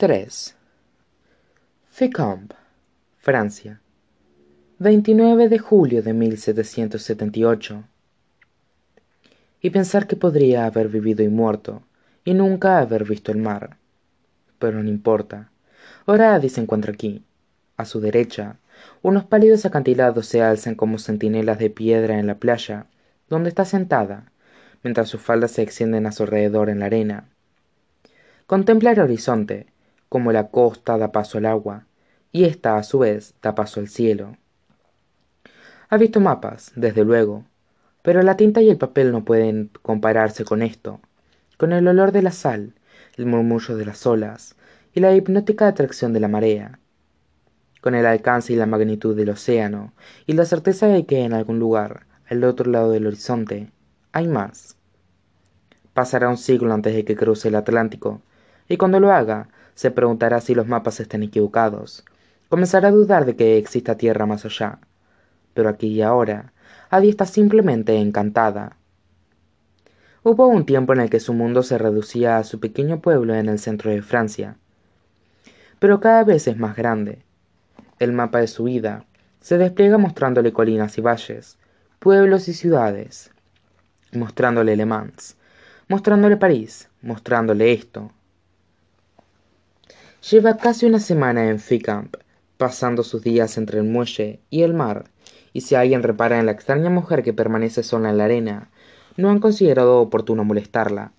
3. Fécamp, Francia, 29 de julio de 1778. Y pensar que podría haber vivido y muerto, y nunca haber visto el mar. Pero no importa. Ahora Adi se encuentra aquí. A su derecha, unos pálidos acantilados se alzan como centinelas de piedra en la playa, donde está sentada, mientras sus faldas se extienden a su alrededor en la arena. Contempla el horizonte, como la costa da paso al agua, y ésta a su vez da paso al cielo. Ha visto mapas, desde luego, pero la tinta y el papel no pueden compararse con esto, con el olor de la sal, el murmullo de las olas y la hipnótica atracción de la marea, con el alcance y la magnitud del océano y la certeza de que en algún lugar, al otro lado del horizonte, hay más. Pasará un siglo antes de que cruce el Atlántico, y cuando lo haga, se preguntará si los mapas están equivocados. Comenzará a dudar de que exista tierra más allá. Pero aquí y ahora, Adi está simplemente encantada. Hubo un tiempo en el que su mundo se reducía a su pequeño pueblo en el centro de Francia. Pero cada vez es más grande. El mapa de su vida se despliega mostrándole colinas y valles, pueblos y ciudades, mostrándole Le Mans, mostrándole París, mostrándole esto, Lleva casi una semana en Fécamp, pasando sus días entre el muelle y el mar, y si alguien repara en la extraña mujer que permanece sola en la arena, no han considerado oportuno molestarla.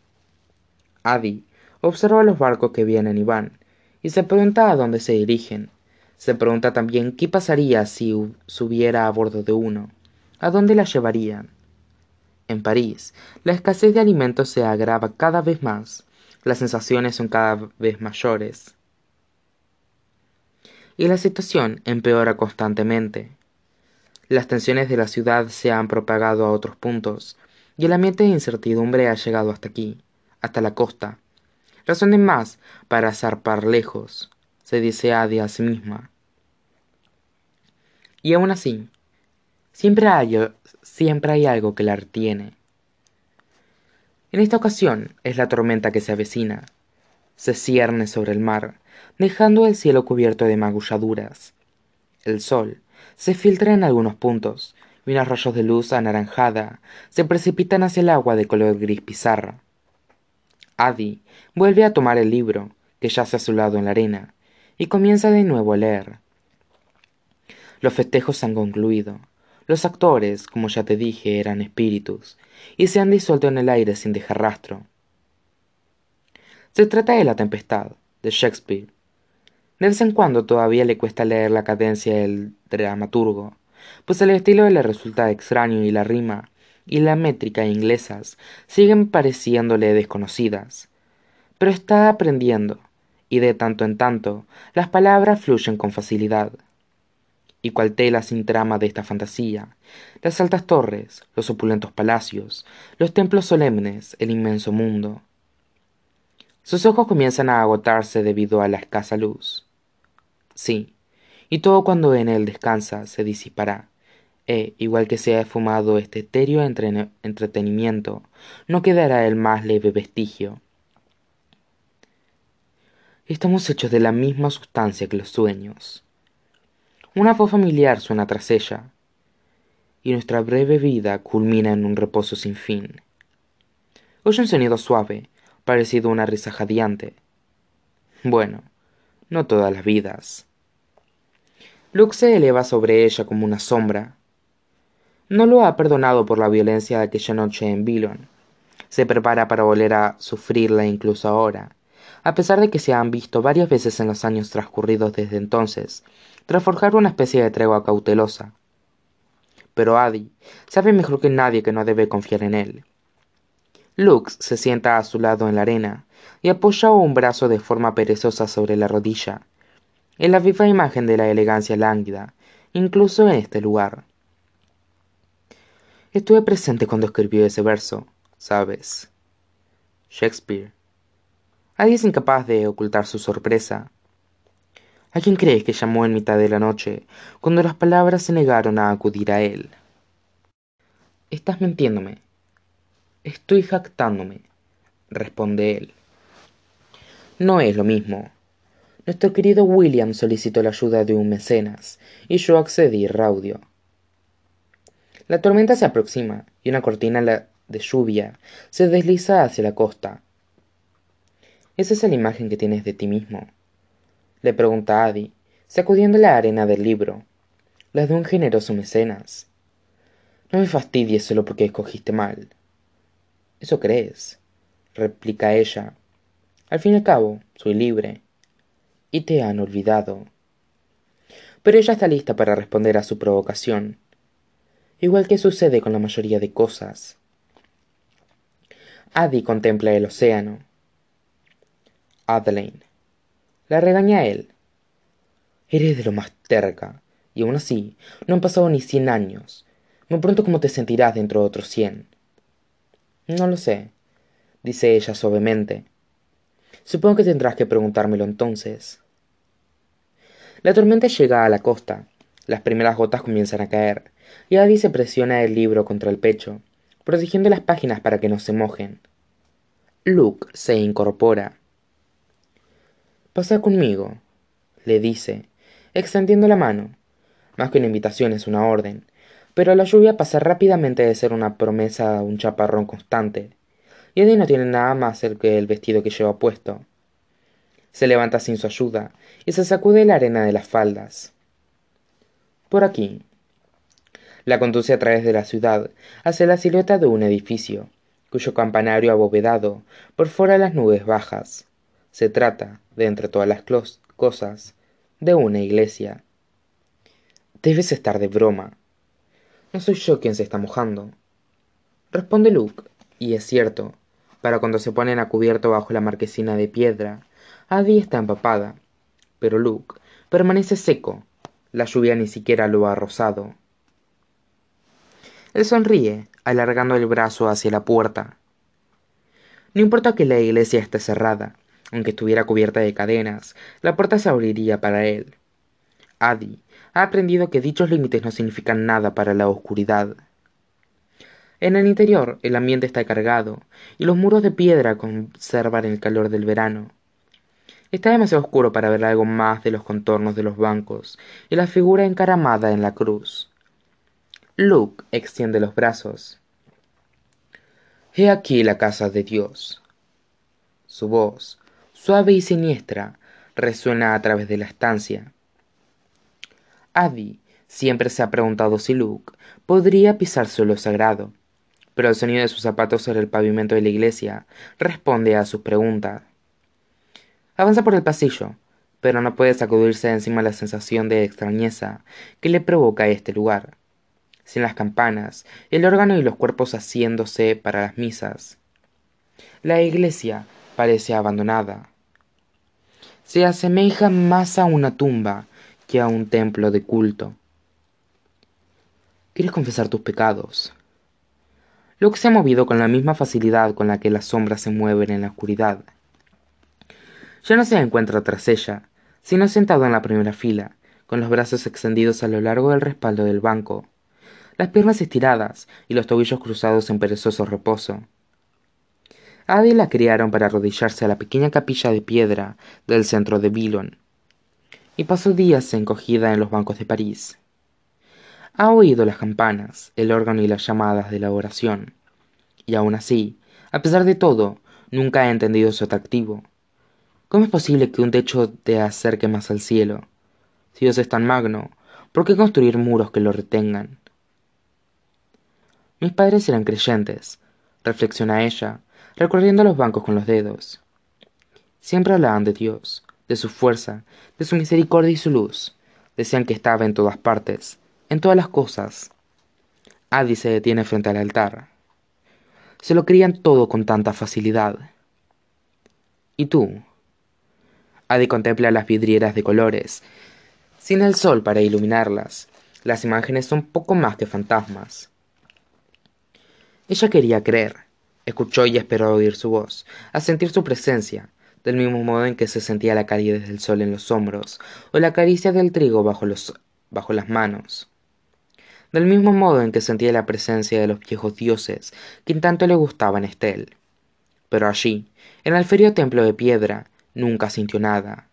Adi observa los barcos que vienen y van, y se pregunta a dónde se dirigen. Se pregunta también qué pasaría si subiera a bordo de uno, a dónde la llevarían. En París, la escasez de alimentos se agrava cada vez más, las sensaciones son cada vez mayores y la situación empeora constantemente. Las tensiones de la ciudad se han propagado a otros puntos, y el ambiente de incertidumbre ha llegado hasta aquí, hasta la costa. Razón de más para zarpar lejos, se dice Adi a sí misma. Y aún así, siempre hay, siempre hay algo que la retiene. En esta ocasión es la tormenta que se avecina. Se cierne sobre el mar, dejando el cielo cubierto de magulladuras. El sol se filtra en algunos puntos, y unos rayos de luz anaranjada se precipitan hacia el agua de color gris pizarra. Adi vuelve a tomar el libro, que yace a su lado en la arena, y comienza de nuevo a leer. Los festejos han concluido. Los actores, como ya te dije, eran espíritus, y se han disuelto en el aire sin dejar rastro. Se trata de La Tempestad, de Shakespeare. De vez en cuando todavía le cuesta leer la cadencia del dramaturgo, pues el estilo le resulta extraño y la rima y la métrica inglesas siguen pareciéndole desconocidas. Pero está aprendiendo, y de tanto en tanto las palabras fluyen con facilidad. Y cual tela sin trama de esta fantasía, las altas torres, los opulentos palacios, los templos solemnes, el inmenso mundo, sus ojos comienzan a agotarse debido a la escasa luz. Sí, y todo cuando en él descansa se disipará, e, igual que se ha esfumado este etéreo entretenimiento, no quedará el más leve vestigio. Estamos hechos de la misma sustancia que los sueños. Una voz familiar suena tras ella, y nuestra breve vida culmina en un reposo sin fin. Oye un sonido suave, parecido una risa jadeante. Bueno, no todas las vidas. Luke se eleva sobre ella como una sombra. No lo ha perdonado por la violencia de aquella noche en Billon. Se prepara para volver a sufrirla incluso ahora, a pesar de que se han visto varias veces en los años transcurridos desde entonces, tras forjar una especie de tregua cautelosa. Pero Adi sabe mejor que nadie que no debe confiar en él. Lux se sienta a su lado en la arena y apoya un brazo de forma perezosa sobre la rodilla, en la viva imagen de la elegancia lánguida, incluso en este lugar. Estuve presente cuando escribió ese verso, ¿sabes? Shakespeare. Nadie es incapaz de ocultar su sorpresa. ¿A quién crees que llamó en mitad de la noche, cuando las palabras se negaron a acudir a él? Estás mintiéndome, Estoy jactándome, responde él. No es lo mismo. Nuestro querido William solicitó la ayuda de un mecenas, y yo accedí raudio. La tormenta se aproxima, y una cortina de lluvia se desliza hacia la costa. ¿Esa es la imagen que tienes de ti mismo? Le pregunta Adi, sacudiendo la arena del libro, la de un generoso mecenas. No me fastidies solo porque escogiste mal. Eso crees, replica ella. Al fin y al cabo, soy libre. Y te han olvidado. Pero ella está lista para responder a su provocación, igual que sucede con la mayoría de cosas. Adi contempla el océano. Adelaine. La regaña él. Eres de lo más terca, y aún así, no han pasado ni cien años. Me pregunto cómo te sentirás dentro de otros cien. No lo sé, dice ella suavemente. Supongo que tendrás que preguntármelo entonces. La tormenta llega a la costa. Las primeras gotas comienzan a caer, y Adi se presiona el libro contra el pecho, protegiendo las páginas para que no se mojen. Luke se incorpora. Pasa conmigo, le dice, extendiendo la mano. Más que una invitación es una orden, pero la lluvia pasa rápidamente de ser una promesa a un chaparrón constante, y Eddie no tiene nada más que el vestido que lleva puesto. Se levanta sin su ayuda y se sacude la arena de las faldas. Por aquí. La conduce a través de la ciudad hacia la silueta de un edificio, cuyo campanario abovedado perfora las nubes bajas. Se trata, de entre todas las cosas, de una iglesia. Debes estar de broma. No soy yo quien se está mojando. Responde Luke, y es cierto, para cuando se ponen a cubierto bajo la marquesina de piedra, Adi está empapada, pero Luke permanece seco, la lluvia ni siquiera lo ha rozado. Él sonríe, alargando el brazo hacia la puerta. No importa que la iglesia esté cerrada, aunque estuviera cubierta de cadenas, la puerta se abriría para él. Adi ha aprendido que dichos límites no significan nada para la oscuridad. En el interior el ambiente está cargado y los muros de piedra conservan el calor del verano. Está demasiado oscuro para ver algo más de los contornos de los bancos y la figura encaramada en la cruz. Luke extiende los brazos. He aquí la casa de Dios. Su voz, suave y siniestra, resuena a través de la estancia. Adi siempre se ha preguntado si Luke podría pisar suelo sagrado, pero el sonido de sus zapatos sobre el pavimento de la iglesia responde a sus preguntas. Avanza por el pasillo, pero no puede sacudirse de encima la sensación de extrañeza que le provoca este lugar. Sin las campanas, el órgano y los cuerpos haciéndose para las misas. La iglesia parece abandonada. Se asemeja más a una tumba que a un templo de culto. ¿Quieres confesar tus pecados? Luke se ha movido con la misma facilidad con la que las sombras se mueven en la oscuridad. Ya no se encuentra tras ella, sino sentado en la primera fila, con los brazos extendidos a lo largo del respaldo del banco, las piernas estiradas y los tobillos cruzados en perezoso reposo. Adi la criaron para arrodillarse a la pequeña capilla de piedra del centro de Billon, y pasó días encogida en los bancos de París. Ha oído las campanas, el órgano y las llamadas de la oración, y aun así, a pesar de todo, nunca ha entendido su atractivo, ¿Cómo es posible que un techo te acerque más al cielo? Si Dios es tan magno, ¿por qué construir muros que lo retengan? Mis padres eran creyentes, reflexiona ella, recorriendo los bancos con los dedos. Siempre hablaban de Dios, de su fuerza, de su misericordia y su luz. Decían que estaba en todas partes, en todas las cosas. Adi se detiene frente al altar. Se lo creían todo con tanta facilidad. ¿Y tú? Adi contempla las vidrieras de colores, sin el sol para iluminarlas. Las imágenes son poco más que fantasmas. Ella quería creer. Escuchó y esperó oír su voz, a sentir su presencia, del mismo modo en que se sentía la calidez del sol en los hombros o la caricia del trigo bajo, bajo las manos. Del mismo modo en que sentía la presencia de los viejos dioses que tanto le gustaban a Estel. Pero allí, en el frío templo de piedra, nunca sintió nada.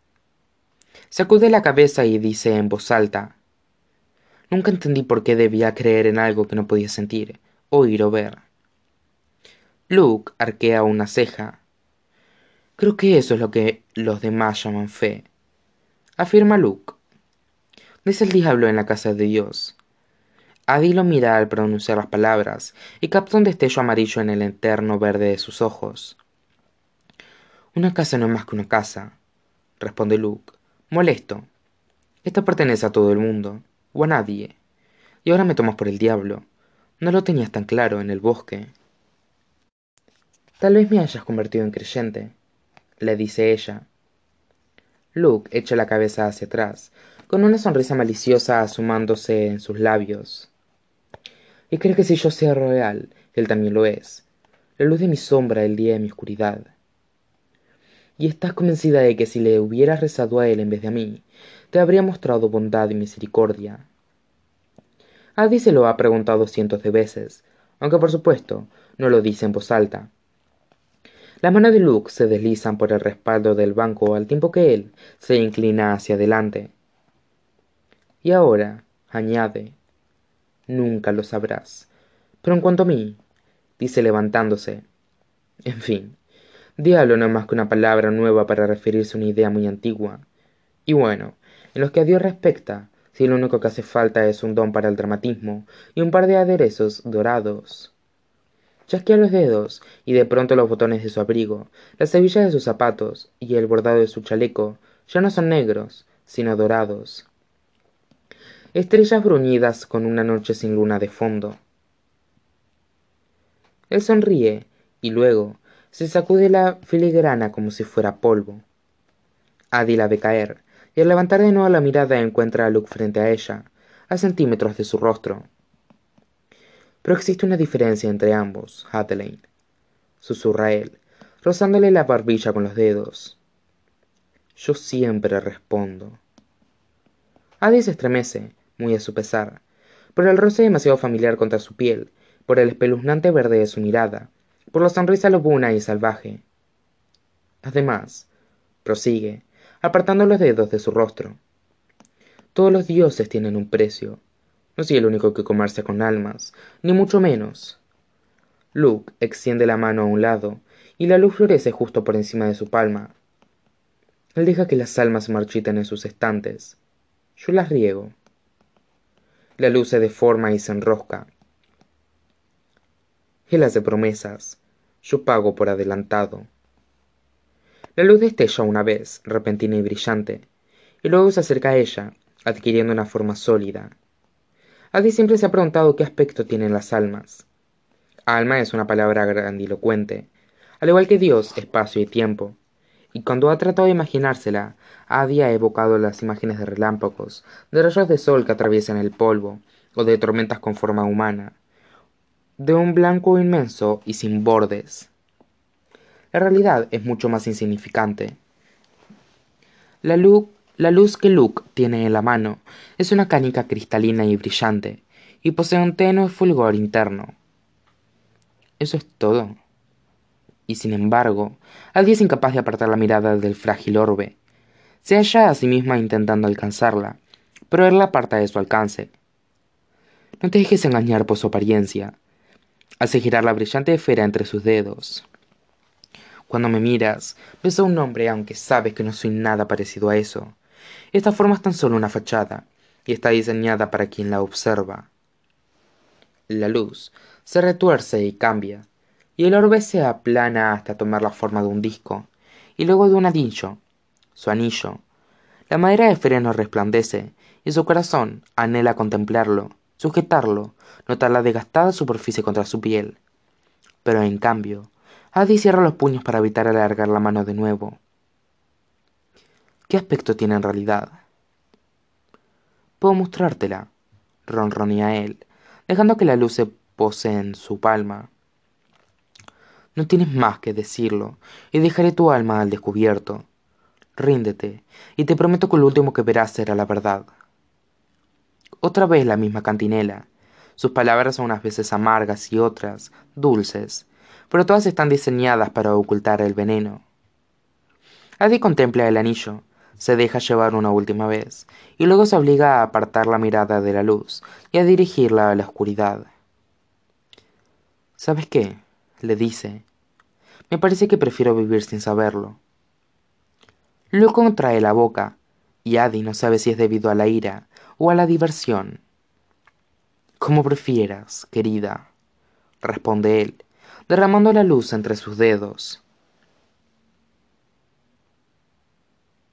Sacude la cabeza y dice en voz alta, Nunca entendí por qué debía creer en algo que no podía sentir, oír o ver. Luke arquea una ceja. Creo que eso es lo que los demás llaman fe, afirma Luke. Dice el diablo en la casa de Dios. Adi lo mira al pronunciar las palabras y capta un destello amarillo en el eterno verde de sus ojos. Una casa no es más que una casa, responde Luke, molesto. Esta pertenece a todo el mundo o a nadie. Y ahora me tomas por el diablo. No lo tenías tan claro en el bosque. Tal vez me hayas convertido en creyente, le dice ella. Luke echa la cabeza hacia atrás, con una sonrisa maliciosa asomándose en sus labios. Y cree que si yo sea real, él también lo es, la luz de mi sombra el día de mi oscuridad. Y estás convencida de que si le hubieras rezado a él en vez de a mí, te habría mostrado bondad y misericordia. Adi se lo ha preguntado cientos de veces, aunque por supuesto no lo dice en voz alta. Las manos de Luke se deslizan por el respaldo del banco al tiempo que él se inclina hacia adelante. Y ahora, añade, nunca lo sabrás. Pero en cuanto a mí, dice levantándose, en fin, diablo no es más que una palabra nueva para referirse a una idea muy antigua. Y bueno, en lo que a Dios respecta, si lo único que hace falta es un don para el dramatismo y un par de aderezos dorados. Chasquea los dedos y de pronto los botones de su abrigo, las hebillas de sus zapatos y el bordado de su chaleco ya no son negros, sino dorados. Estrellas bruñidas con una noche sin luna de fondo. Él sonríe y luego se sacude la filigrana como si fuera polvo. Adi la ve caer, y al levantar de nuevo la mirada encuentra a Luke frente a ella, a centímetros de su rostro. Pero existe una diferencia entre ambos, Hadeleine, susurra él, rozándole la barbilla con los dedos. Yo siempre respondo. Adi se estremece, muy a su pesar, por el roce demasiado familiar contra su piel, por el espeluznante verde de su mirada, por la sonrisa lobuna y salvaje. Además, prosigue, apartando los dedos de su rostro. Todos los dioses tienen un precio. No soy el único que comercia con almas, ni mucho menos. Luke extiende la mano a un lado, y la luz florece justo por encima de su palma. Él deja que las almas marchiten en sus estantes. Yo las riego. La luz se deforma y se enrosca. Él hace promesas. Yo pago por adelantado. La luz destella una vez, repentina y brillante, y luego se acerca a ella, adquiriendo una forma sólida. Adi siempre se ha preguntado qué aspecto tienen las almas. Alma es una palabra grandilocuente, al igual que Dios, espacio y tiempo, y cuando ha tratado de imaginársela, Adi ha evocado las imágenes de relámpagos, de rayos de sol que atraviesan el polvo, o de tormentas con forma humana, de un blanco inmenso y sin bordes. La realidad es mucho más insignificante. La luz, la luz que Luke tiene en la mano es una canica cristalina y brillante, y posee un tenue fulgor interno. Eso es todo. Y sin embargo, Adi es incapaz de apartar la mirada del frágil orbe. Se halla a sí misma intentando alcanzarla, pero él la aparta de su alcance. No te dejes engañar por su apariencia. Hace girar la brillante esfera entre sus dedos. Cuando me miras, ves a un hombre aunque sabes que no soy nada parecido a eso. Esta forma es tan solo una fachada, y está diseñada para quien la observa. La luz se retuerce y cambia, y el orbe se aplana hasta tomar la forma de un disco, y luego de un anillo, su anillo. La madera de freno resplandece, y su corazón anhela contemplarlo, sujetarlo, notar la desgastada superficie contra su piel. Pero en cambio, Adi cierra los puños para evitar alargar la mano de nuevo. ¿Qué aspecto tiene en realidad? Puedo mostrártela, ronronea él, dejando que la luz se pose en su palma. No tienes más que decirlo, y dejaré tu alma al descubierto. Ríndete, y te prometo que lo último que verás será la verdad. Otra vez la misma cantinela. Sus palabras son unas veces amargas y otras dulces, pero todas están diseñadas para ocultar el veneno. Adi contempla el anillo, se deja llevar una última vez, y luego se obliga a apartar la mirada de la luz y a dirigirla a la oscuridad. ¿Sabes qué? Le dice. Me parece que prefiero vivir sin saberlo. Luego contrae la boca, y Adi no sabe si es debido a la ira o a la diversión. Como prefieras, querida, responde él, derramando la luz entre sus dedos.